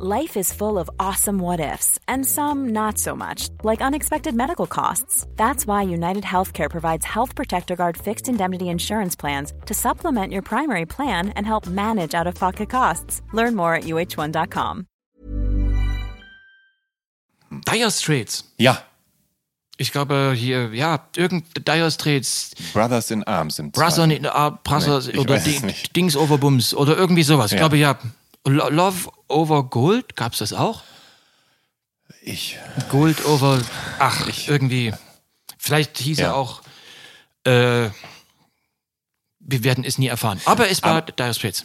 Life is full of awesome what ifs, and some not so much, like unexpected medical costs. That's why United Healthcare provides Health Protector Guard fixed indemnity insurance plans to supplement your primary plan and help manage out of pocket costs. Learn more at uh1.com. Dire Straits. Ja, Ich glaube hier, ja, irgend Dire Straits, Brothers in Arms sind Brother, in, uh, Brother Nee, oder weiß es Ding, nicht. Dings over Bums oder irgendwie sowas. Ich Ja. glaube ja. Lo- Love over Gold, gab's das auch? Ich, Gold over, ach, irgendwie. Vielleicht hieß Ja. er auch, äh, wir werden es nie erfahren. Aber es war Dire Straits.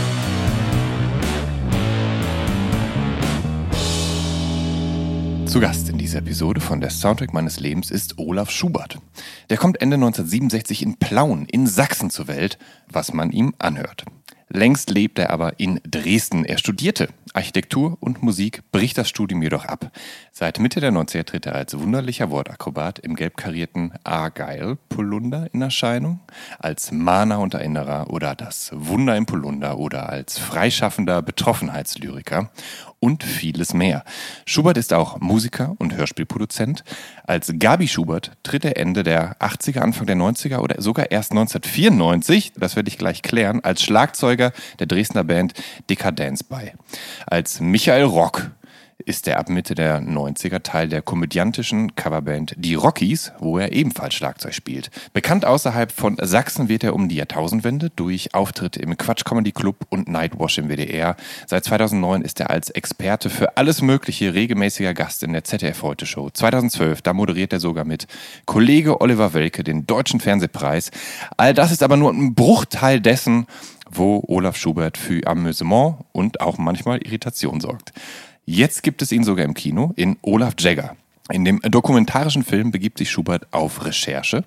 Zu Gast in dieser Episode von der Soundtrack meines Lebens ist Olaf Schubert. Der kommt Ende 1967 in Plauen in Sachsen zur Welt, was man ihm anhört. Längst lebt er aber in Dresden. Er studierte Architektur und Musik, bricht das Studium jedoch ab. Seit Mitte der 90er tritt er als wunderlicher Wortakrobat im gelb karierten Argyle-Polunder in Erscheinung, als Mahner und Erinnerer oder das Wunder im Polunder oder als freischaffender Betroffenheitslyriker und vieles mehr. Schubert ist auch Musiker und Hörspielproduzent. Als Gabi Schubert tritt er Ende der 80er, Anfang der 90er oder sogar erst 1994, das werde ich gleich klären, als Schlagzeuger der Dresdner Band Decadence bei. Als Michael Rock ist er ab Mitte der 90er Teil der komödiantischen Coverband Die Rockies, wo er ebenfalls Schlagzeug spielt. Bekannt außerhalb von Sachsen wird er um die Jahrtausendwende durch Auftritte im Quatsch Comedy Club und Nightwash im WDR. Seit 2009 ist er als Experte für alles Mögliche regelmäßiger Gast in der ZDF Heute Show. 2012, da moderiert er sogar mit Kollege Oliver Welke den Deutschen Fernsehpreis. All das ist aber nur ein Bruchteil dessen, wo Olaf Schubert für Amüsement und auch manchmal Irritation sorgt. Jetzt gibt es ihn sogar im Kino in Olaf Jagger. In dem dokumentarischen Film begibt sich Schubert auf Recherche,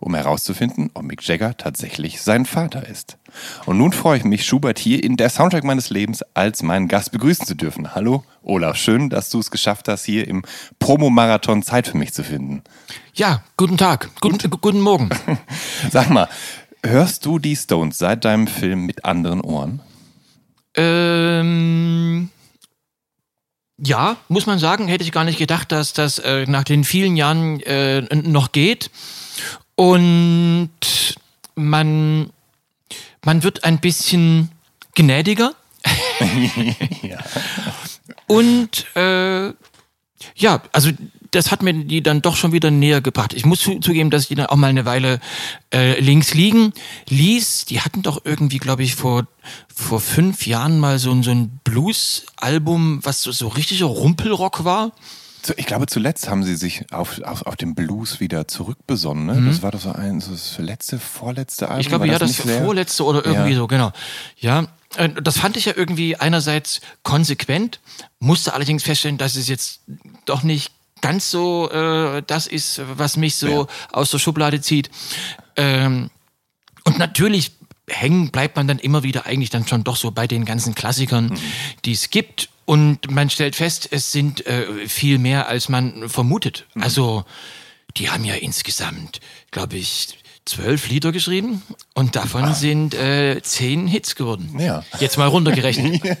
um herauszufinden, ob Mick Jagger tatsächlich sein Vater ist. Und nun freue ich mich, Schubert hier in der Soundtrack meines Lebens als meinen Gast begrüßen zu dürfen. Hallo, Olaf, schön, dass du es geschafft hast, hier im Promo-Marathon Zeit für mich zu finden. Ja, guten Tag, guten, guten Morgen. Sag mal, hörst du die Stones seit deinem Film mit anderen Ohren? Ähm, ja, muss man sagen, hätte ich gar nicht gedacht, dass das äh, nach den vielen Jahren äh, noch geht. Und man, man wird ein bisschen gnädiger. Ja. Und äh, ja, also das hat mir die dann doch schon wieder näher gebracht. Ich muss zu, zugeben, dass ich die dann auch mal eine Weile äh, links liegen ließ. Die hatten doch irgendwie, glaube ich, vor, vor fünf Jahren mal so, ein- so ein Blues-Album, was so, so richtiger Rumpelrock war. Ich glaube, zuletzt haben sie sich auf, auf, auf den Blues wieder zurückbesonnen. Ne? Das war doch so ein so das letzte, vorletzte Album. Ich glaube, ja, das sehr- vorletzte oder irgendwie Ja. so, genau. Ja, äh, das fand ich ja irgendwie einerseits konsequent, musste allerdings feststellen, dass es jetzt doch nicht ganz so äh, das ist, was mich so aus der Schublade zieht. Ähm, und natürlich hängen bleibt man dann immer wieder eigentlich dann schon doch so bei den ganzen Klassikern, die es gibt. Und man stellt fest, es sind äh, viel mehr, als man vermutet. Also, die haben ja insgesamt, glaube ich, zwölf Lieder geschrieben und davon sind äh, zehn Hits geworden. Ja. Jetzt mal runtergerechnet.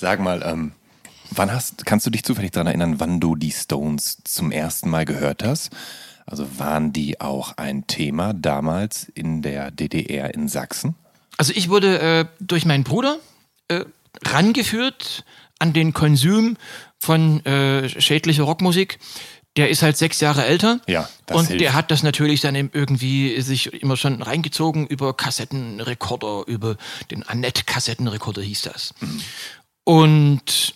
Sag mal, ähm, wann hast, kannst du dich zufällig daran erinnern, wann du die Stones zum ersten Mal gehört hast? Also waren die auch ein Thema damals in der DDR in Sachsen? Also ich wurde äh, durch meinen Bruder äh, rangeführt an den Konsum von äh, schädlicher Rockmusik. Der ist halt sechs Jahre älter. Ja, das Und hilft. der hat das natürlich dann eben irgendwie sich immer schon reingezogen über Kassettenrekorder, über den Annette-Kassettenrekorder hieß das. Mhm. Und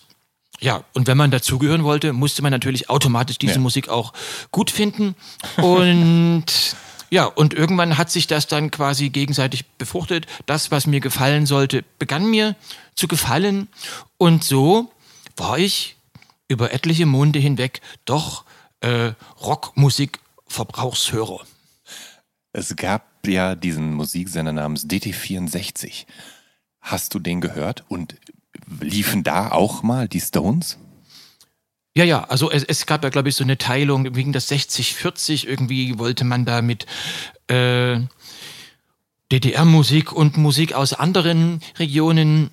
ja, und wenn man dazugehören wollte, musste man natürlich automatisch diese Ja. Musik auch gut finden. Und Ja, und irgendwann hat sich das dann quasi gegenseitig befruchtet. Das, was mir gefallen sollte, begann mir zu gefallen. Und so war ich über etliche Monde hinweg doch äh, Rockmusik-Verbrauchshörer. Es gab ja diesen Musiksender namens DT64. Hast du den gehört? Und liefen da auch mal die Stones? Ja, ja, also es, es gab ja, glaube ich, so eine Teilung wegen das 60-40. Irgendwie wollte man da mit äh, DDR-Musik und Musik aus anderen Regionen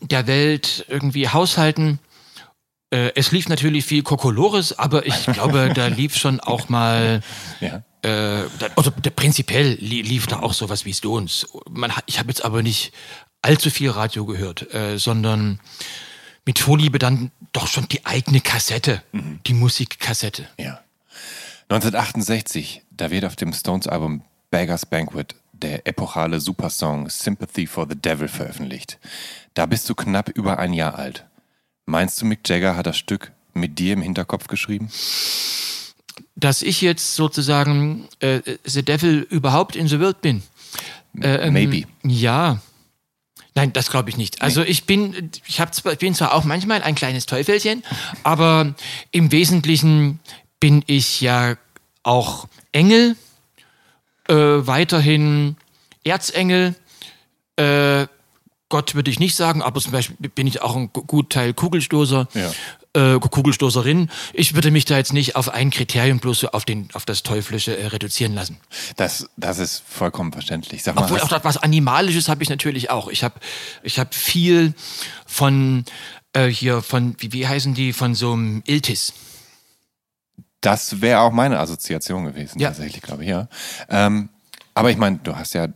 der Welt irgendwie haushalten. Äh, es lief natürlich viel Kokolores, aber ich glaube, da lief schon auch mal. Ja. Äh, da, also prinzipiell lief da auch sowas wie Stones. Man, ich habe jetzt aber nicht allzu viel Radio gehört, äh, sondern mit Vorliebe dann doch schon die eigene Kassette, mhm. die Musikkassette. Ja. 1968, da wird auf dem Stones-Album Beggars Banquet der epochale Supersong Sympathy for the Devil veröffentlicht. Da bist du knapp über ein Jahr alt. Meinst du, Mick Jagger hat das Stück mit dir im Hinterkopf geschrieben? Dass ich jetzt sozusagen äh, The Devil überhaupt in the World bin. Äh, ähm, Maybe. Ja, Nein, das glaube ich nicht. Also ich bin, ich hab zwar, bin zwar auch manchmal ein kleines Teufelchen, aber im Wesentlichen bin ich ja auch Engel, äh, weiterhin Erzengel, äh, Gott würde ich nicht sagen, aber zum Beispiel bin ich auch ein gut Teil Kugelstoßer. Ja äh, Kugelstoßerin. Ich würde mich da jetzt nicht auf ein Kriterium bloß so auf, den, auf das Teuflische äh, reduzieren lassen. Das, das ist vollkommen verständlich. Mal, Obwohl auch das was Animalisches habe ich natürlich auch. Ich habe ich hab viel von äh, hier, von, wie, wie heißen die, von so einem Iltis. Das wäre auch meine Assoziation gewesen, ja. tatsächlich, glaube ich, ja. Ähm, aber ich meine, du hast ja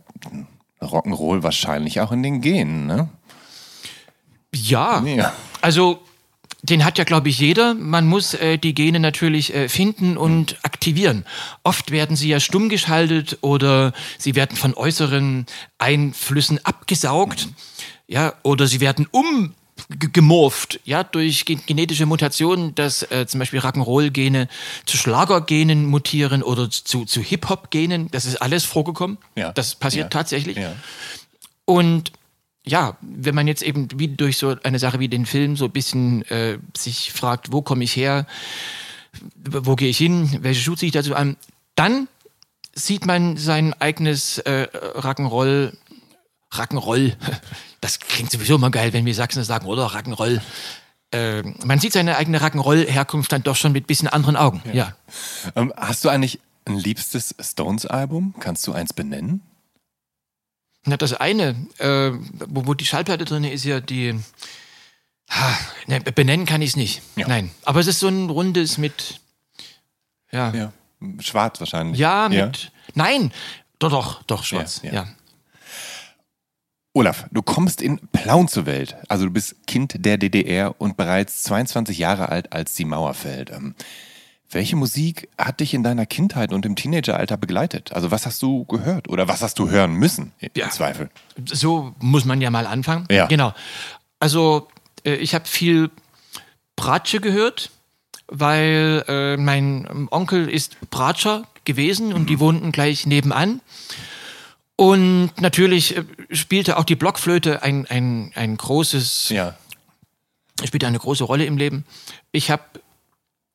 Rock'n'Roll wahrscheinlich auch in den Genen, ne? Ja. ja. Also den hat ja, glaube ich, jeder. Man muss äh, die Gene natürlich äh, finden und aktivieren. Oft werden sie ja stumm geschaltet oder sie werden von äußeren Einflüssen abgesaugt. Ja, oder sie werden um gemorpht, ja, durch genetische Mutationen, dass äh, zum Beispiel Rock'n'Roll-Gene zu Schlager-Genen mutieren oder zu, zu Hip-Hop-Genen. Das ist alles vorgekommen. Ja. Das passiert ja. tatsächlich. Ja. Und ja, wenn man jetzt eben wie durch so eine Sache wie den Film so ein bisschen äh, sich fragt, wo komme ich her, wo gehe ich hin, welche Schuhe ziehe ich dazu an, dann sieht man sein eigenes äh, Rock'n'Roll, Rock'n'Roll, das klingt sowieso immer geil, wenn wir Sachsen das sagen, oder Rock'n'Roll. Äh, man sieht seine eigene Rock'n'Roll-Herkunft dann doch schon mit ein bisschen anderen Augen, ja. ja. Ähm, hast du eigentlich ein liebstes Stones-Album? Kannst du eins benennen? Na, das eine, äh, wo, wo, die Schallplatte drin ist, ja die. Ha, ne, benennen kann ich es nicht. Ja. Nein. Aber es ist so ein rundes mit. Ja. ja. Schwarz wahrscheinlich. Ja, mit. Ja. Nein, doch, doch, doch, schwarz. ja. Olaf, du kommst in Plauen zur Welt. Also du bist Kind der DDR und bereits 22 Jahre alt, als die Mauer fällt. Welche Musik hat dich in deiner Kindheit und im Teenageralter begleitet? Also was hast du gehört oder was hast du hören müssen im ja, Zweifel? So muss man ja mal anfangen. Ja. Genau. Also äh, ich habe viel Bratsche gehört, weil äh, mein Onkel ist Bratscher gewesen und mhm. die wohnten gleich nebenan. Und natürlich äh, spielte auch die Blockflöte ein, ein, ein großes, ja. spielte eine große Rolle im Leben. Ich habe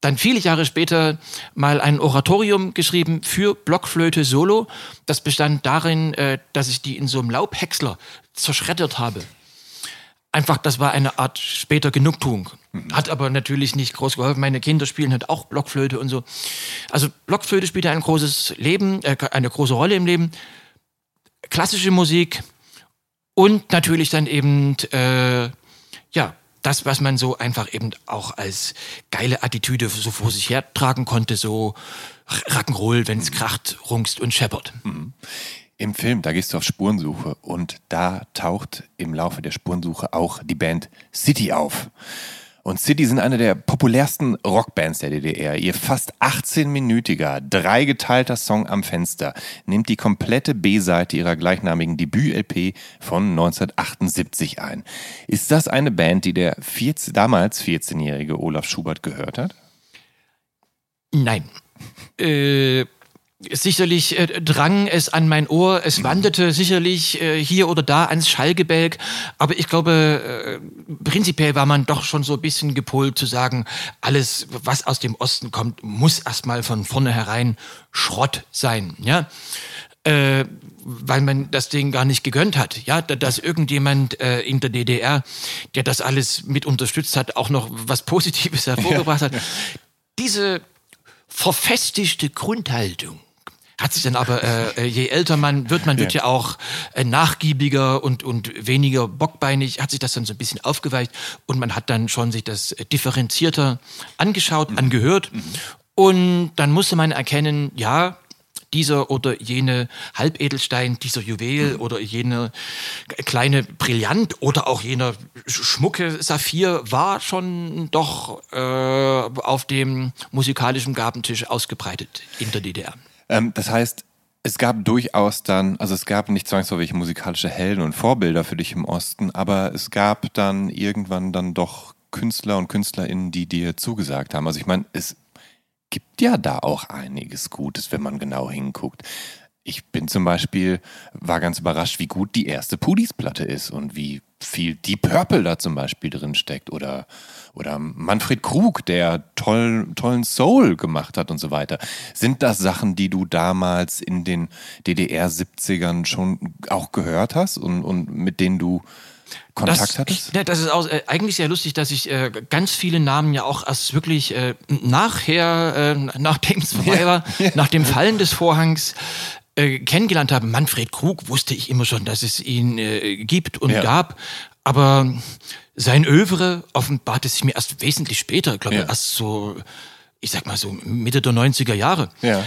dann viele Jahre später mal ein Oratorium geschrieben für Blockflöte Solo. Das bestand darin, äh, dass ich die in so einem Laubhäcksler zerschreddert habe. Einfach, das war eine Art später Genugtuung. Mhm. Hat aber natürlich nicht groß geholfen. Meine Kinder spielen halt auch Blockflöte und so. Also Blockflöte spielt ein großes Leben, äh, eine große Rolle im Leben. Klassische Musik und natürlich dann eben, äh, ja, das, was man so einfach eben auch als geile Attitüde so vor sich hertragen konnte, so Rock'n'Roll, wenn es mhm. kracht, rungst und scheppert. Mhm. Im Film, da gehst du auf Spurensuche und da taucht im Laufe der Spurensuche auch die Band City auf. Und City sind eine der populärsten Rockbands der DDR. Ihr fast 18-minütiger, dreigeteilter Song am Fenster nimmt die komplette B-Seite ihrer gleichnamigen Debüt-LP von 1978 ein. Ist das eine Band, die der 14, damals 14-jährige Olaf Schubert gehört hat? Nein. äh, Sicherlich äh, drang es an mein Ohr, es wanderte sicherlich äh, hier oder da ans Schallgebälk, aber ich glaube, äh, prinzipiell war man doch schon so ein bisschen gepolt zu sagen, alles, was aus dem Osten kommt, muss erstmal von vornherein Schrott sein, ja. Äh, weil man das Ding gar nicht gegönnt hat, ja, dass irgendjemand äh, in der DDR, der das alles mit unterstützt hat, auch noch was Positives hervorgebracht hat. Diese verfestigte Grundhaltung, hat sich dann aber, äh, äh, je älter man wird, man wird ja, ja auch äh, nachgiebiger und, und weniger bockbeinig, hat sich das dann so ein bisschen aufgeweicht und man hat dann schon sich das differenzierter angeschaut, mhm. angehört mhm. und dann musste man erkennen, ja, dieser oder jene Halbedelstein, dieser Juwel mhm. oder jene kleine Brillant oder auch jener schmucke Saphir war schon doch äh, auf dem musikalischen Gabentisch ausgebreitet in der DDR. Ähm, das heißt, es gab durchaus dann, also es gab nicht zwangsläufig musikalische Helden und Vorbilder für dich im Osten, aber es gab dann irgendwann dann doch Künstler und Künstlerinnen, die dir zugesagt haben. Also ich meine, es gibt ja da auch einiges Gutes, wenn man genau hinguckt. Ich bin zum Beispiel, war ganz überrascht, wie gut die erste Pudis-Platte ist und wie viel Deep Purple da zum Beispiel drin steckt oder, oder Manfred Krug, der toll, tollen Soul gemacht hat und so weiter. Sind das Sachen, die du damals in den DDR-70ern schon auch gehört hast und, und mit denen du Kontakt das, hattest? Ich, ne, das ist auch, äh, eigentlich sehr lustig, dass ich äh, ganz viele Namen ja auch erst wirklich äh, nachher, äh, nachdem es vorbei war, ja. nach dem Fallen des Vorhangs, äh, kennengelernt habe. Manfred Krug wusste ich immer schon, dass es ihn äh, gibt und ja. gab, aber sein Övre offenbarte sich mir erst wesentlich später, glaube ich, ja. erst so, ich sag mal so Mitte der 90er Jahre. Ja,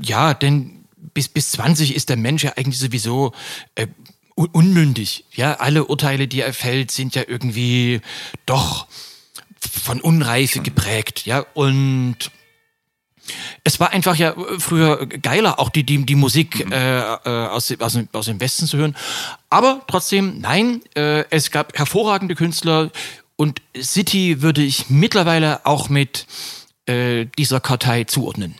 ja denn bis, bis 20 ist der Mensch ja eigentlich sowieso äh, unmündig. Ja, alle Urteile, die er fällt, sind ja irgendwie doch von Unreife geprägt. Ja, und es war einfach ja früher geiler, auch die, die, die Musik mhm. äh, äh aus, aus, aus dem Westen zu hören. Aber trotzdem, nein, äh, es gab hervorragende Künstler und City würde ich mittlerweile auch mit äh, dieser Kartei zuordnen.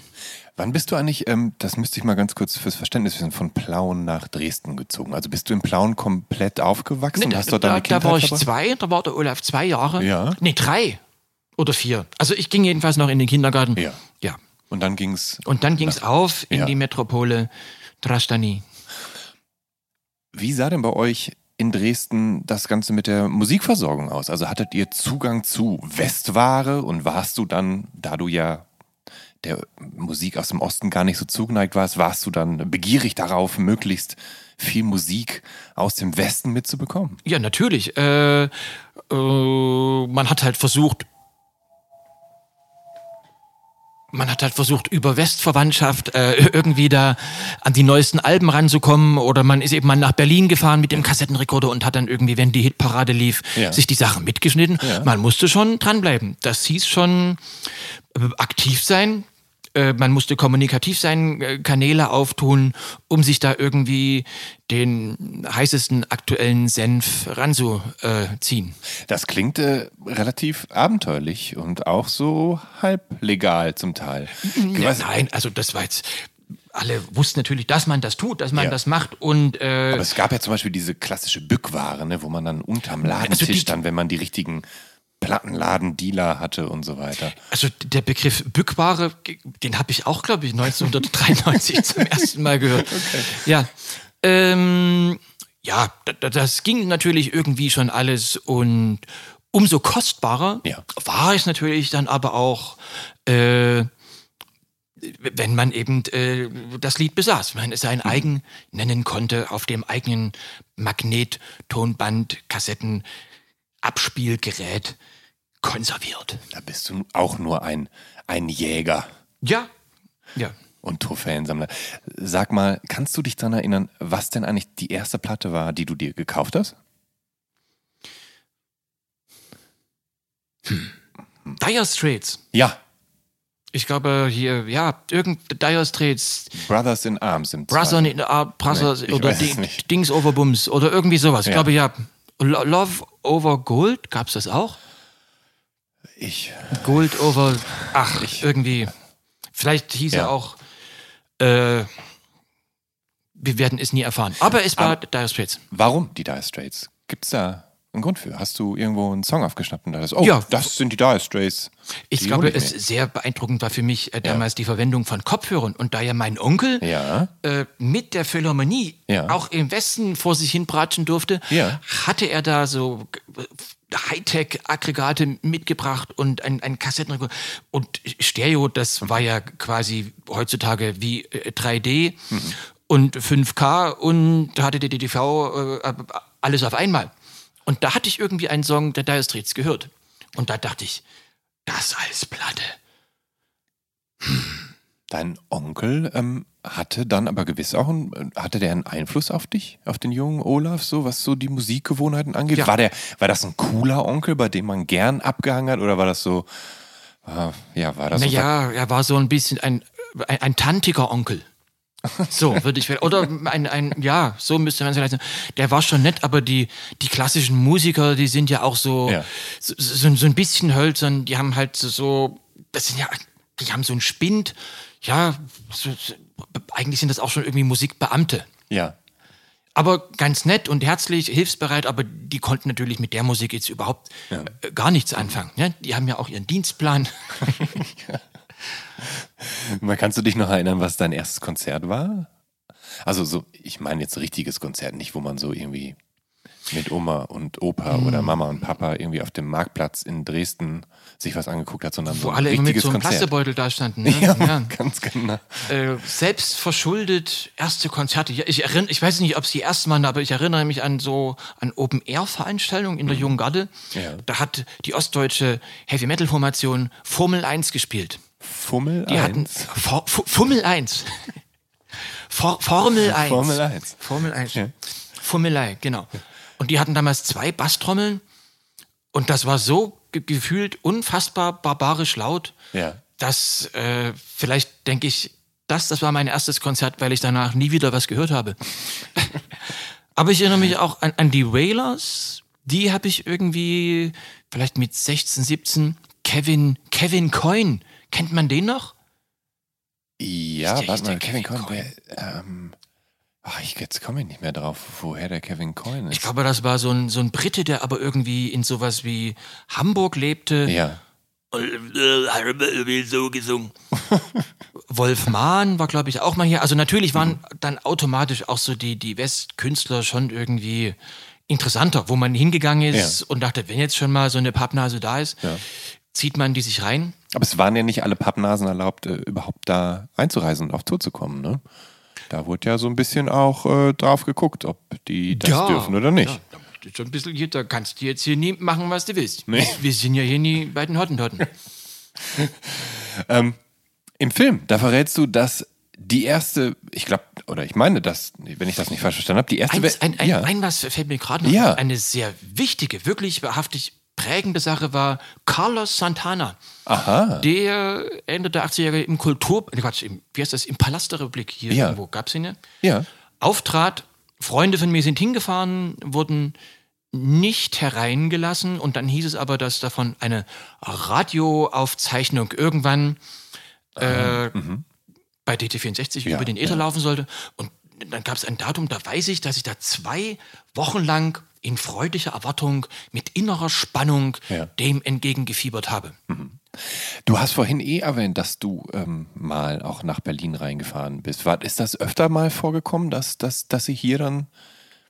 Wann bist du eigentlich, ähm, das müsste ich mal ganz kurz fürs Verständnis wissen, von Plauen nach Dresden gezogen? Also bist du in Plauen komplett aufgewachsen nee, und hast dort deine da, Kindheit Da war ich dabei? zwei, da war der Olaf zwei Jahre. Ja. Nee, drei oder vier. Also ich ging jedenfalls noch in den Kindergarten. Ja. Ja. Und dann ging's. Und dann ging's nach, auf in ja. die Metropole Drastani. Wie sah denn bei euch in Dresden das Ganze mit der Musikversorgung aus? Also hattet ihr Zugang zu Westware und warst du dann, da du ja der Musik aus dem Osten gar nicht so zugeneigt warst, warst du dann begierig darauf, möglichst viel Musik aus dem Westen mitzubekommen? Ja, natürlich. Äh, äh, man hat halt versucht, man hat halt versucht, über Westverwandtschaft äh, irgendwie da an die neuesten Alben ranzukommen oder man ist eben mal nach Berlin gefahren mit dem Kassettenrekorder und hat dann irgendwie, wenn die Hitparade lief, ja. sich die Sachen mitgeschnitten. Ja. Man musste schon dranbleiben. Das hieß schon äh, aktiv sein, äh, man musste kommunikativ sein, äh, Kanäle auftun, um sich da irgendwie den heißesten aktuellen Senf ranzuziehen. Das klingt äh, relativ abenteuerlich und auch so halblegal zum Teil. Ja, nein, also das war jetzt alle wussten natürlich, dass man das tut, dass man ja. das macht und äh, aber es gab ja zum Beispiel diese klassische Bückware, ne, wo man dann unterm Ladentisch also dann, wenn man die richtigen Plattenladen-Dealer hatte und so weiter. Also der Begriff Bückware, den habe ich auch, glaube ich, 1993 zum ersten Mal gehört. Okay. Ja, ähm, ja, das ging natürlich irgendwie schon alles und umso kostbarer ja. war es natürlich dann aber auch, äh, wenn man eben äh, das Lied besaß, wenn man es sein mhm. eigen nennen konnte, auf dem eigenen Magnettonband, Kassetten, Abspielgerät konserviert. Da bist du auch nur ein, ein Jäger. Ja, ja. Und Trophäensammler. Sag mal, kannst du dich daran erinnern, was denn eigentlich die erste Platte war, die du dir gekauft hast? Hm. Dire Straits. Ja. Ich glaube hier, ja, irgend Dire Straits. Brothers in Arms sind Brothers in Arms, Brothers nee, oder Dings over Bums oder irgendwie sowas. Ja. Ich glaube ja. Love over Gold, gab es das auch? Ich. Gold over. Ach, ich, irgendwie. Vielleicht hieß ja. er auch Äh, wir werden es nie erfahren. Aber es war Aber- Dire Straits. Warum die Dire Straits? Gibt's da einen Grund für? Hast du irgendwo einen Song aufgeschnappt und dachtest, oh, Ja. das sind die Dire Straits. Ich Die glaube, es mir. sehr beeindruckend war für mich äh, damals die Verwendung von Kopfhörern. Und da ja mein Onkel Ja. äh, mit der Philharmonie Ja. auch im Westen vor sich hin bratschen durfte, Ja. hatte er da so äh, Hightech-Aggregate mitgebracht und ein, ein Kassettenrekorder. Und Stereo, das war ja quasi heutzutage wie äh, 3D und 5K und HDTV, äh, alles auf einmal. Und da hatte ich irgendwie einen Song der Dire Straits gehört. Und da dachte ich, das als Platte. Dein Onkel ähm, hatte dann aber gewiss auch einen, hatte der einen Einfluss auf dich, auf den jungen Olaf, so was so die Musikgewohnheiten angeht? Ja. War der, war das ein cooler Onkel, bei dem man gern abgehangen hat, oder war das so, äh, ja, war das so Naja, er war so ein bisschen ein, ein, ein tantiger Onkel. So würde ich oder ein, ein ja so müsste man es vielleicht sagen. Der war schon nett, aber die die klassischen Musiker, die sind ja auch so Ja. so, so, so ein bisschen hölzern. Die haben halt so- das sind ja die haben so einen Spind. Ja, so, eigentlich sind das auch schon irgendwie Musikbeamte. Ja. Aber ganz nett und herzlich, hilfsbereit, aber die konnten natürlich mit der Musik jetzt überhaupt äh, gar nichts anfangen. Ja? Die haben ja auch ihren Dienstplan. Mal, Kannst du dich noch erinnern, was dein erstes Konzert war? Also so, ich meine jetzt richtiges Konzert, nicht wo man so irgendwie mit Oma und Opa Hm. oder Mama und Papa irgendwie auf dem Marktplatz in Dresden sich was angeguckt hat, sondern so Wo ein alle mit so einem Konzert. Plastebeutel da standen. Ne? Ja, Ja. ganz genau. Äh, selbst verschuldet erste Konzerte. Ich, erinn, ich weiß nicht, ob es die ersten waren, aber ich erinnere mich an so an Open-Air-Veranstaltungen in der Jungen Garde. Ja. Da hat die ostdeutsche Heavy-Metal-Formation Formel 1 gespielt. Fummel Die hatten 1. For, Fu- Fummel 1. For, Formel 1. Formel 1. Formel 1. Ja. Fummelei, genau. Und die hatten damals zwei Basstrommeln und das war so ge gefühlt unfassbar barbarisch laut, Ja. dass äh, vielleicht denke ich, das, das war mein erstes Konzert, weil ich danach nie wieder was gehört habe. Aber ich erinnere mich auch an, an die Wailers. Die habe ich irgendwie vielleicht mit 16, 17. Kevin, Kevin Coyne. Kennt man den noch? Ja, warte mal, Kevin Kevin Coyne, der, ähm, ach, ich, jetzt komme ich nicht mehr drauf, woher der Kevin Coyne ist. Ich glaube, das war so ein, so ein Brite, der aber irgendwie in sowas wie Hamburg lebte. ja. so gesungen. Wolf Mahn war, glaube ich, auch mal hier. Also natürlich waren dann automatisch auch so die, die Westkünstler schon irgendwie interessanter, wo man hingegangen ist Ja. und dachte, wenn jetzt schon mal so eine Pappnase da ist, Ja. zieht man die sich rein. Aber es waren ja nicht alle Pappnasen erlaubt, äh, überhaupt da einzureisen und auf Tour zu kommen, ne? Da wurde ja so ein bisschen auch äh, drauf geguckt, ob die das dürfen oder nicht. Ja, da schon ein bisschen hier, da kannst du jetzt hier nie machen, was du willst. Nee. Wir sind ja hier nie bei den Hottentotten. Im Film, da verrätst du, dass die erste, ich glaube, oder ich meine, dass, wenn ich das nicht falsch verstanden habe, die erste. Eins, ein, ein, ja. ein was fällt mir gerade noch Ja. ein. Eine sehr wichtige, wirklich wahrhaftig prägende Sache war Carlos Santana. Aha. Der Ende der 80er Jahre im Kultur, Quatsch, im, wie heißt das, im Palast der Republik hier Ja. irgendwo, gab es ihn ja, Ja. auftrat. Freunde von mir sind hingefahren, wurden nicht hereingelassen und dann hieß es aber, dass davon eine Radioaufzeichnung irgendwann äh, bei DT64 Ja, über den Äther ja. laufen sollte. Und dann gab es ein Datum, da weiß ich, dass ich da zwei Wochen lang in freudiger Erwartung mit innerer Spannung Ja. dem entgegengefiebert habe. Du hast vorhin eh erwähnt, dass du ähm, mal auch nach Berlin reingefahren bist. War, ist das öfter mal vorgekommen, dass, dass, dass sie hier dann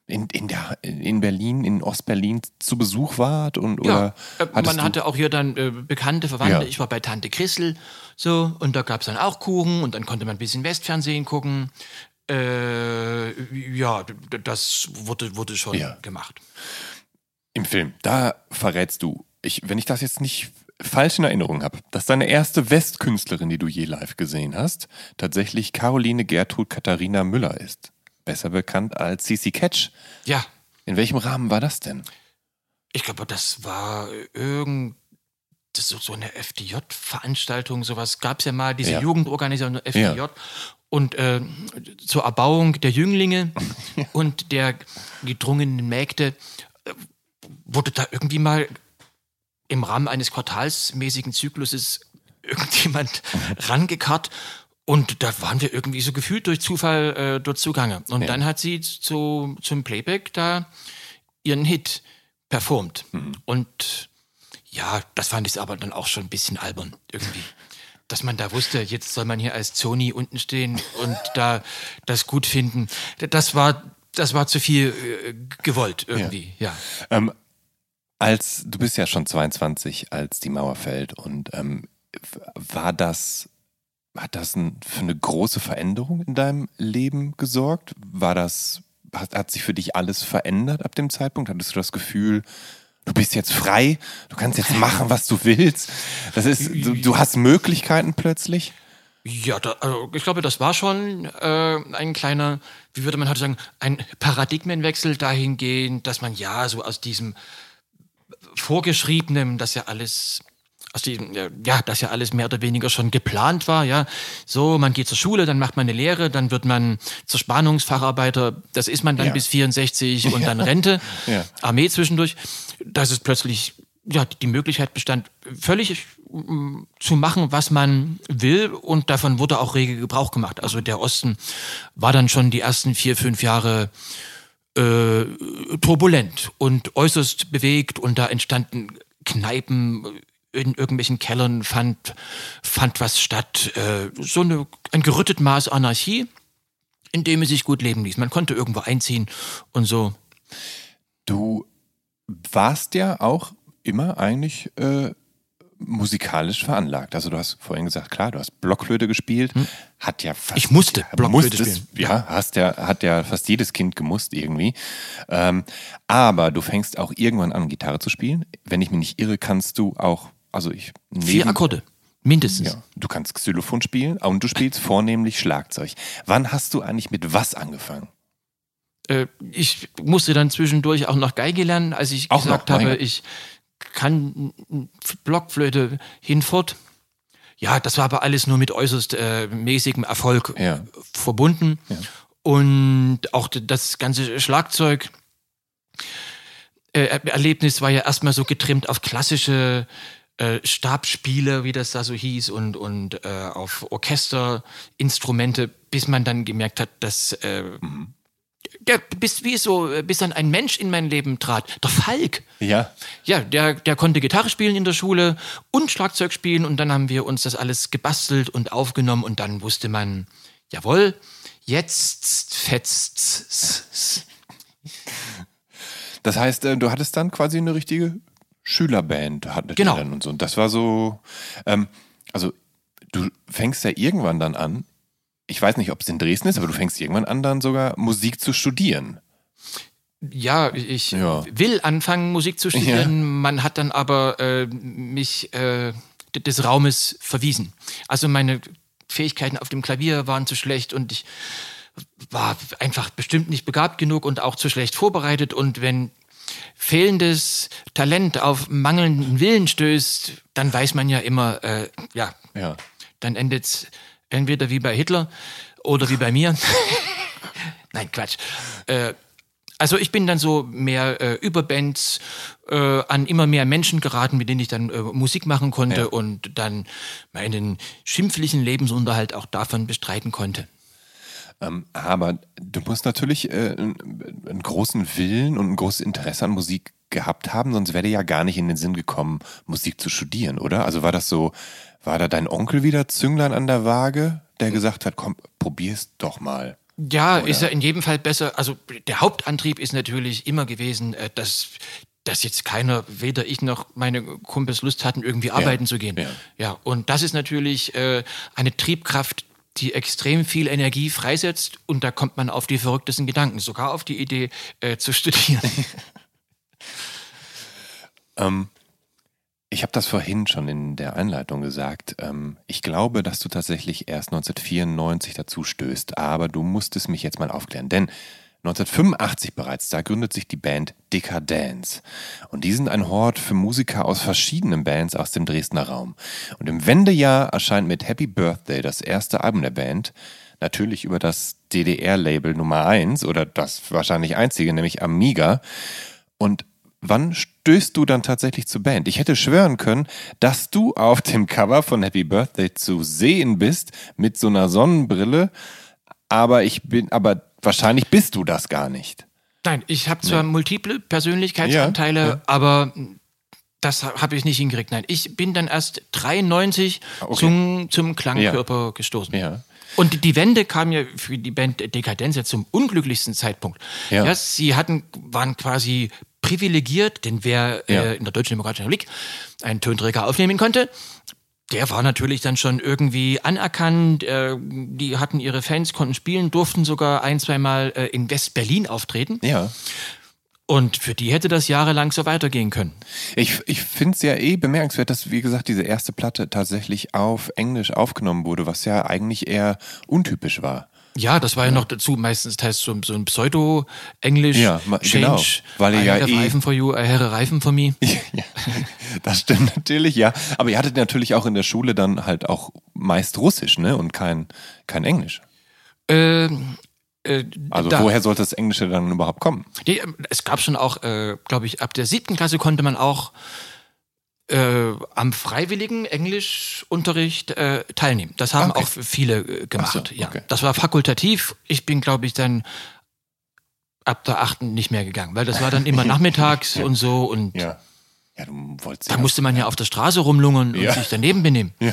in, in, der, in Berlin, in Ostberlin zu Besuch wart? Und, Ja, oder äh, man hatte auch hier dann äh, bekannte Verwandte. Ja. Ich war bei Tante Christel so und da gab es dann auch Kuchen und dann konnte man ein bisschen Westfernsehen gucken. Äh, ja, das wurde, wurde schon Ja. gemacht. Im Film, da verrätst du, ich, wenn ich das jetzt nicht falsch in Erinnerung habe, dass deine erste Westkünstlerin, die du je live gesehen hast, tatsächlich Caroline Gertrud Katharina Müller ist. Besser bekannt als CC Catch. Ja, In welchem Rahmen war das denn? ich glaube, das war irgend das so, eine FDJ-Veranstaltung, sowas gab es ja mal, diese Ja. Jugendorganisation FDJ. Und äh, zur Erbauung der Jünglinge und der gedrungenen Mägde äh, wurde da irgendwie mal im Rahmen eines quartalsmäßigen Zykluses irgendjemand rangekarrt Und da waren wir irgendwie so gefühlt durch Zufall äh, dort zugange. Und dann hat sie zu, zum Playback da ihren Hit performt. Und ja, das fand ich aber dann auch schon ein bisschen albern irgendwie. Dass man da wusste, jetzt soll man hier als Sony unten stehen und da das gut finden. Das war, das war zu viel äh, gewollt irgendwie, ja. Ähm, als du bist ja schon 22, als die Mauer fällt und ähm, war das hat das ein, für eine große Veränderung in deinem Leben gesorgt? War das hat, hat sich für dich alles verändert ab dem Zeitpunkt? Hattest du das Gefühl, du bist jetzt frei, du kannst jetzt machen, was du willst? Das ist du, du hast Möglichkeiten plötzlich? Ja, da, also ich glaube, das war schon äh, ein kleiner, wie würde man heute sagen, ein Paradigmenwechsel dahingehend, dass man ja so aus diesem vorgeschriebenen, das ja alles aus diesem, ja, das ja alles mehr oder weniger schon geplant war, ja. So, man geht zur Schule, dann macht man eine Lehre, dann wird man zur Spannungsfacharbeiter, das ist man dann Ja. bis 64 und dann Rente, Ja. Armee zwischendurch. Dass es plötzlich, ja, die Möglichkeit bestand, völlig mm, zu machen, was man will und davon wurde auch rege Gebrauch gemacht. Also der Osten war dann schon die ersten vier, fünf Jahre äh, turbulent und äußerst bewegt und da entstanden Kneipen in irgendwelchen Kellern fand, fand was statt. Äh, so eine, ein gerüttet Maß Anarchie, in dem es sich gut leben ließ. Man konnte irgendwo einziehen und so. Du warst ja auch immer eigentlich äh, musikalisch veranlagt. Also du hast vorhin gesagt, klar, du hast Blockflöte gespielt, hat ja fast Hm? Ich musste ja, Blockflöte musstest, spielen. Ja, hast ja, hat ja fast jedes Kind gemusst irgendwie. Ähm, aber du fängst auch irgendwann an, Gitarre zu spielen. Wenn ich mich nicht irre, kannst du auch, also ich Vier Akkorde, mindestens. Ja, du kannst Xylophon spielen und du spielst vornehmlich Schlagzeug. Wann hast du eigentlich mit was angefangen? Äh, ich musste dann zwischendurch auch noch Geige lernen, als ich Auch gesagt noch, habe, ich kann Blockflöte hinfort. Ja, das war aber alles nur mit äußerst äh, mäßigem Erfolg Ja. verbunden. Und auch das ganze Schlagzeug. Äh, Erlebnis war ja erstmal so getrimmt auf klassische äh, Stabspiele, wie das da so hieß, und, und äh, auf Orchesterinstrumente, bis man dann gemerkt hat, dass äh, ja, bis wie so, äh, bis dann ein Mensch in mein Leben trat, der Falk. Ja. Ja, der, der konnte Gitarre spielen in der Schule und Schlagzeug spielen und dann haben wir uns das alles gebastelt und aufgenommen und dann wusste man, jawohl, jetzt fetzt's. Das heißt, äh, du hattest dann quasi eine richtige Schülerband, hattet Genau. ihr dann und so. Und das war so, ähm, also du fängst ja irgendwann dann an, ich weiß nicht, ob es in Dresden ist, aber du fängst irgendwann an, dann sogar Musik zu studieren. Ja, ich Ja. will anfangen, Musik zu studieren. Man hat dann aber äh, mich äh, des Raumes verwiesen. Also meine Fähigkeiten auf dem Klavier waren zu schlecht und ich war einfach bestimmt nicht begabt genug und auch zu schlecht vorbereitet. Und wenn fehlendes Talent auf mangelnden Willen stößt, dann weiß man ja immer, äh, ja, Ja. dann endet es entweder wie bei Hitler oder wie bei mir. Nein, Quatsch. Äh, also ich bin dann so mehr äh, über Bands äh, an immer mehr Menschen geraten, mit denen ich dann äh, Musik machen konnte Ja. und dann meinen schimpflichen Lebensunterhalt auch davon bestreiten konnte. Ähm, aber du musst natürlich äh, einen, großen Willen und ein großes Interesse an Musik gehabt haben, sonst wäre dir ja gar nicht in den Sinn gekommen, Musik zu studieren, oder? Also war das so, war da dein Onkel wieder Zünglein an der Waage, der gesagt hat, komm, probier's doch mal. Ja, ist ja in jedem Fall besser. Also der Hauptantrieb ist natürlich immer gewesen, äh, dass, dass jetzt keiner, weder ich noch meine Kumpels Lust hatten, irgendwie arbeiten zu gehen. ja. ja, und das ist natürlich äh, eine Triebkraft, die extrem viel Energie freisetzt und da kommt man auf die verrücktesten Gedanken, sogar auf die Idee äh, zu studieren. Ähm, ich habe das vorhin schon in der Einleitung gesagt. Ähm, ich glaube, dass du tatsächlich erst 1994 dazu stößt, aber du musstest mich jetzt mal aufklären, denn 1985 bereits, da gründet sich die Band Decadence. Und die sind ein Hort für Musiker aus verschiedenen Bands aus dem Dresdner Raum. Und im Wendejahr erscheint mit Happy Birthday das erste Album der Band. Natürlich über das DDR-Label Nummer 1 oder das wahrscheinlich einzige, nämlich Amiga. Und wann stößt du dann tatsächlich zur Band? Ich hätte schwören können, dass du auf dem Cover von Happy Birthday zu sehen bist mit so einer Sonnenbrille, aber ich bin, aber wahrscheinlich bist du das gar nicht. Nein, ich habe zwar nee. multiple Persönlichkeitsanteile, ja, ja. aber das habe ich nicht hingekriegt. Nein, ich bin dann erst 93 ah, okay. zum, zum Klangkörper ja. gestoßen. Ja. Und die Wende kam ja für die Band Dekadenz ja zum unglücklichsten Zeitpunkt. Ja. ja sie hatten, waren quasi privilegiert, denn wer ja. äh, in der Deutschen Demokratischen Republik einen Tonträger aufnehmen konnte, der war natürlich dann schon irgendwie anerkannt. Äh, die hatten ihre Fans, konnten spielen, durften sogar ein, zweimal äh, in West-Berlin auftreten. Ja. Und für die hätte das jahrelang so weitergehen können. Ich, ich finde es ja eh bemerkenswert, dass, wie gesagt, diese erste Platte tatsächlich auf Englisch aufgenommen wurde, was ja eigentlich eher untypisch war. Ja, das war ja, ja noch dazu meistens heißt so, so ein Pseudo-Englisch. Ja, Change, genau. Weil ihr ja eh Reifen for you, I have Reifen for me. ja, das stimmt natürlich, ja. Aber ihr hattet natürlich auch in der Schule dann halt auch meist Russisch, ne? Und kein, kein Englisch. Ähm, äh, also da, woher sollte das Englische dann überhaupt kommen? Die, es gab schon auch, äh, glaube ich, ab der siebten Klasse konnte man auch äh, am freiwilligen Englischunterricht äh, teilnehmen. Das haben okay. auch viele äh, gemacht. So, okay. ja. Das war fakultativ. Ich bin, glaube ich, dann ab der achten nicht mehr gegangen, weil das war dann immer nachmittags ja. und so und ja. Ja, da musste man ja auf der Straße rumlungern und sich daneben benehmen. Ja.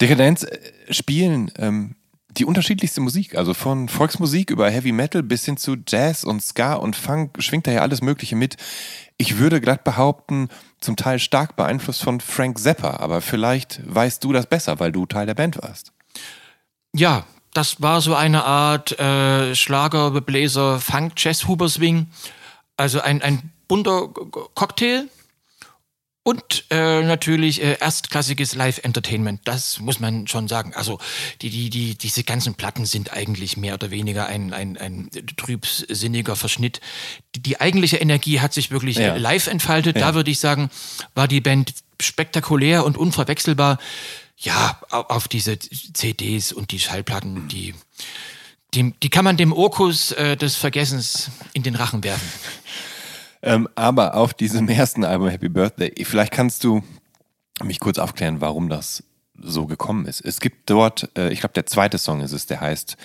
Dekadenz äh, spielen ähm, die unterschiedlichste Musik, also von Volksmusik über Heavy Metal bis hin zu Jazz und Ska und Funk schwingt da ja alles Mögliche mit. Ich würde glatt behaupten, zum Teil stark beeinflusst von Frank Zappa, aber vielleicht weißt du das besser, weil du Teil der Band warst. Ja, das war so eine Art äh, Schlager, Bläser, Funk, Jazz, Huber Swing. Also ein, ein bunter Cocktail und äh, natürlich äh, erstklassiges Live-Entertainment, das muss man schon sagen. Also die, die, die, diese ganzen Platten sind eigentlich mehr oder weniger ein, ein, ein trübsinniger Verschnitt. Die, die eigentliche Energie hat sich wirklich ja. live entfaltet. Ja. Da würde ich sagen, war die Band spektakulär und unverwechselbar. Ja, auf diese CDs und die Schallplatten, die, die, die kann man dem Orkus äh, des Vergessens in den Rachen werfen. Ähm, aber auf diesem ersten Album Happy Birthday, vielleicht kannst du mich kurz aufklären, warum das so gekommen ist. Es gibt dort, äh, ich glaube, der zweite Song ist es, der heißt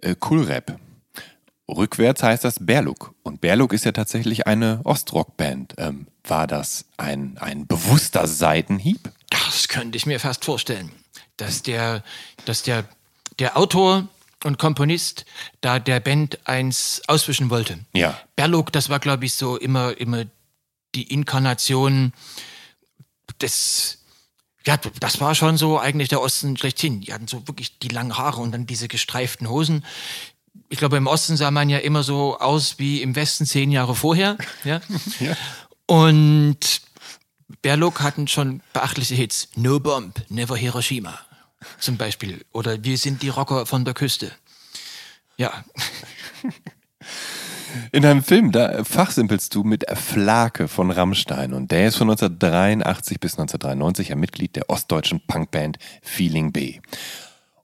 äh, Cool Rap. Rückwärts heißt das Berluk. Und Berluk ist ja tatsächlich eine Ostrock-Band. Ähm, war das ein, ein bewusster Seitenhieb? Das könnte ich mir fast vorstellen. Dass der, dass der, der Autor und Komponist da der Band eins auswischen wollte. Ja. Berlog, das war, glaube ich, so immer, immer die Inkarnation des, ja, das war schon so eigentlich der Osten schlechthin. Die hatten so wirklich die langen Haare und dann diese gestreiften Hosen. Ich glaube, im Osten sah man ja immer so aus wie im Westen zehn Jahre vorher. Ja. ja. Und Berlog hatten schon beachtliche Hits. No Bomb, Never Hiroshima zum Beispiel. Oder wir sind die Rocker von der Küste. Ja. In einem Film, da fachsimpelst du mit Flake von Rammstein und der ist von 1983 bis 1993 ja Mitglied der ostdeutschen Punkband Feeling B.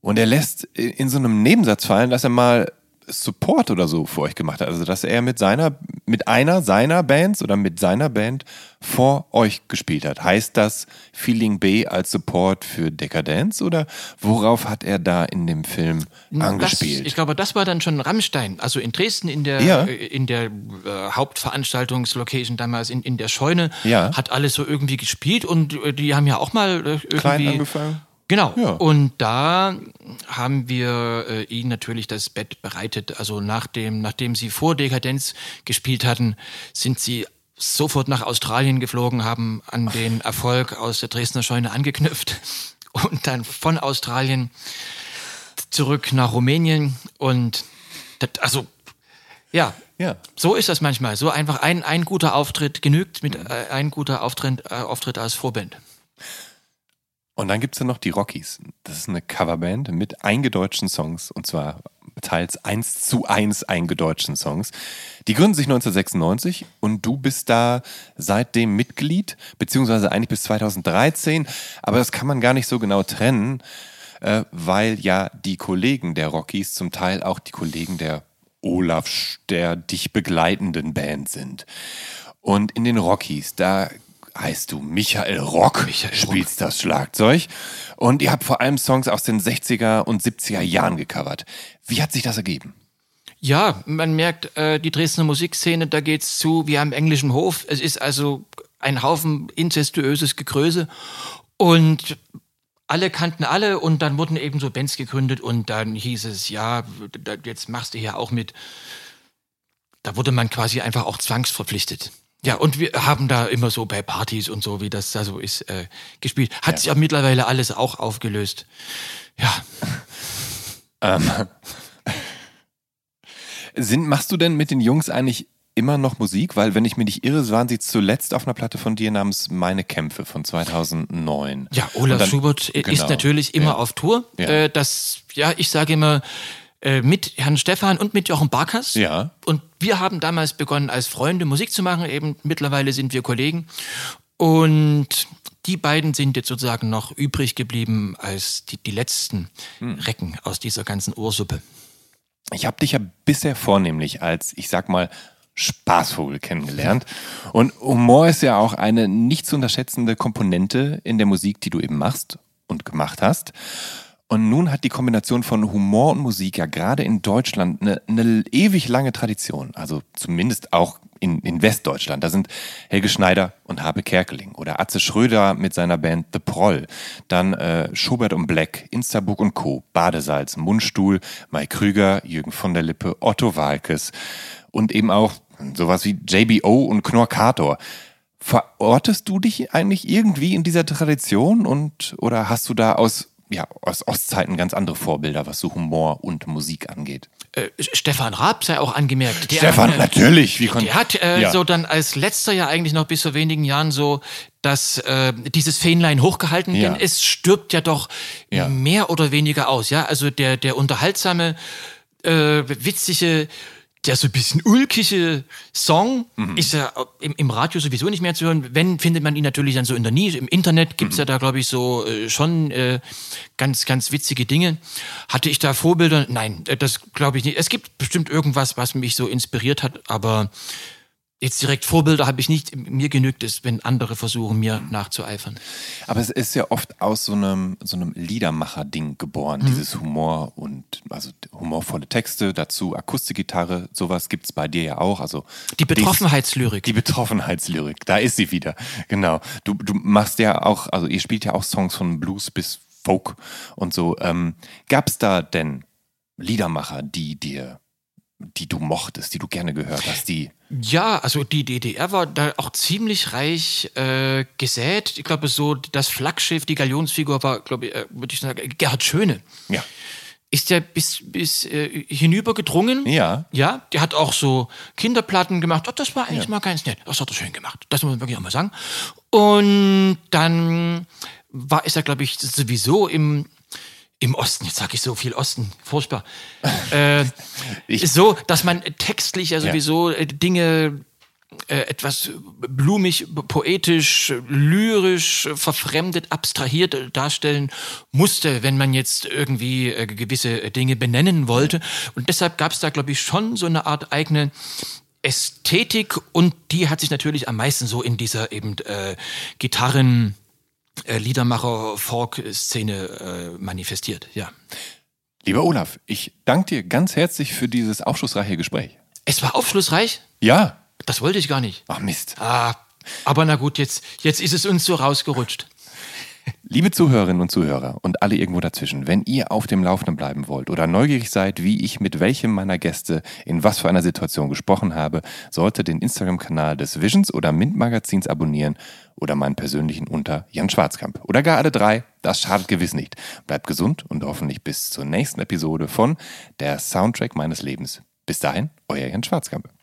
Und er lässt in so einem Nebensatz fallen, dass er mal Support oder so für euch gemacht hat. Also, dass er mit seiner, mit einer seiner Bands oder mit seiner Band vor euch gespielt hat. Heißt das Feeling B als Support für Decadence oder worauf hat er da in dem Film angespielt? Das, ich glaube, das war dann schon Rammstein. Also in Dresden in der, ja. Äh, in der äh, Hauptveranstaltungslocation damals, in, in der Scheune, ja. hat alles so irgendwie gespielt und äh, die haben ja auch mal äh, irgendwie. Klein angefangen? Genau. Ja. Und da haben wir äh, ihnen natürlich das Bett bereitet. Also nachdem, nachdem sie vor Dekadenz gespielt hatten, sind sie sofort nach Australien geflogen, haben an den Erfolg aus der Dresdner Scheune angeknüpft und dann von Australien zurück nach Rumänien und das, also ja, ja, so ist das manchmal. So einfach ein, ein guter Auftritt genügt mit äh, ein guter Auftritt, äh, Auftritt als Vorband. Und dann gibt es ja noch die Rockies. Das ist eine Coverband mit eingedeutschten Songs und zwar teils eins zu eins eingedeutschten Songs. Die gründen sich 1996 und du bist da seitdem Mitglied, beziehungsweise eigentlich bis 2013, aber das kann man gar nicht so genau trennen, äh, weil ja die Kollegen der Rockies zum Teil auch die Kollegen der Olaf, der dich begleitenden Band sind. Und in den Rockies, da heißt du Michael Rock, Michael spielst das Schlagzeug. Und ihr habt vor allem Songs aus den 60er und 70er Jahren gecovert. Wie hat sich das ergeben? Ja, man merkt, äh, die Dresdner Musikszene, da geht's zu wie am englischen Hof. Es ist also ein Haufen incestuöses Gegröße. Und alle kannten alle und dann wurden eben so Bands gegründet und dann hieß es, ja, jetzt machst du hier auch mit. Da wurde man quasi einfach auch zwangsverpflichtet. Ja, und wir haben da immer so bei Partys und so, wie das da so ist, äh, gespielt. Hat sich ja mittlerweile alles auch aufgelöst. Ja, Sind, machst du denn mit den Jungs eigentlich immer noch Musik? Weil, wenn ich mich nicht irre, waren sie zuletzt auf einer Platte von dir namens Meine Kämpfe von 2009. Ja, Olaf dann- Schubert äh, ist genau. natürlich immer Ja. auf Tour. Ja. Äh, das, ja, ich sage immer, äh, mit Herrn Stefan und mit Jochen Barkas. Ja. Und wir haben damals begonnen, als Freunde Musik zu machen. Eben mittlerweile sind wir Kollegen. Und die beiden sind jetzt sozusagen noch übrig geblieben als die, die letzten Hm. Recken aus dieser ganzen Ursuppe. Ich habe dich ja bisher vornehmlich als, ich sag mal, Spaßvogel kennengelernt. Und Humor ist ja auch eine nicht zu unterschätzende Komponente in der Musik, die du eben machst und gemacht hast. Und nun hat die Kombination von Humor und Musik ja gerade in Deutschland eine, eine ewig lange Tradition. Also zumindest auch in, in Westdeutschland. Da sind Helge Schneider und Habe Kerkeling oder Atze Schröder mit seiner Band The Proll. Dann äh, Schubert und Black, Instabook und Co., Badesalz, Mundstuhl, Mai Krüger, Jürgen von der Lippe, Otto Walkes und eben auch sowas wie JBO und Knorkator. Verortest du dich eigentlich irgendwie in dieser Tradition und oder hast du da aus ja, aus Ostzeiten ganz andere Vorbilder, was so Humor und Musik angeht. Äh, Stefan Raab sei auch angemerkt. Der Stefan, äh, natürlich. Wie Der hat äh, Ja. so dann als letzter ja eigentlich noch bis vor wenigen Jahren so dass äh, dieses Fähnlein hochgehalten, Ja. denn es stirbt ja doch Ja. mehr oder weniger aus. Ja, also der der unterhaltsame, äh, witzige, der so ein bisschen ulkige Song Mhm. ist ja im, im Radio sowieso nicht mehr zu hören. Wenn findet man ihn natürlich dann so in der Nische. Im Internet gibt's ja Mhm. da glaube ich so äh, schon äh, ganz ganz witzige Dinge. Hatte ich da Vorbilder? Nein, äh, das glaube ich nicht. Es gibt bestimmt irgendwas, was mich so inspiriert hat, aber Jetzt direkt Vorbilder habe ich nicht. Mir genügt es, wenn andere versuchen, mir nachzueifern. Aber es ist ja oft aus so einem, so einem Liedermacher-Ding geboren, Mhm. dieses Humor und also humorvolle Texte, dazu Akustikgitarre, sowas gibt's bei dir ja auch. Also Die Betroffenheitslyrik. Die Betroffenheitslyrik, da ist sie wieder. Genau. Du, du machst ja auch, also ihr spielt ja auch Songs von Blues bis Folk und so. Ähm, gab's da denn Liedermacher, die dir, die du mochtest, die du gerne gehört hast, die Ja, also die DDR war da auch ziemlich reich äh, gesät. Ich glaube, so das Flaggschiff, die Galionsfigur war, glaube ich, äh, würde ich sagen, Gerhard Schöne. ja, Ist der bis, bis äh, hinüber gedrungen? Ja. Ja, der hat auch so Kinderplatten gemacht. Oh, das war eigentlich mal ganz nett. Das hat er schön gemacht. Das muss man wirklich auch mal sagen. Und dann war, ist er, glaube ich, sowieso im, im Osten. Jetzt sage ich so viel Osten. Furchtbar. äh, so, dass man textlich ja Ja. sowieso äh, Dinge äh, etwas blumig, poetisch, lyrisch, verfremdet, abstrahiert darstellen musste, wenn man jetzt irgendwie äh, gewisse Dinge benennen wollte. Und deshalb gab es da, glaube ich, schon so eine Art eigene Ästhetik und die hat sich natürlich am meisten so in dieser eben äh, Gitarren, äh, Liedermacher, Folk-Szene äh, manifestiert, ja. Lieber Olaf, ich danke dir ganz herzlich für dieses aufschlussreiche Gespräch. Es war aufschlussreich, Ja. das wollte ich gar nicht. Ach Mist. Ah, aber na gut, jetzt, jetzt ist es uns so rausgerutscht. Liebe Zuhörerinnen und Zuhörer und alle irgendwo dazwischen, wenn ihr auf dem Laufenden bleiben wollt oder neugierig seid, wie ich mit welchem meiner Gäste in was für einer Situation gesprochen habe, solltet den Instagram-Kanal des Visions oder Mint-Magazins abonnieren oder meinen persönlichen unter Jan Schwarzkamp. Oder gar alle drei, das schadet gewiss nicht. Bleibt gesund und hoffentlich bis zur nächsten Episode von Der Soundtrack meines Lebens. Bis dahin, euer Jan Schwarzkamp.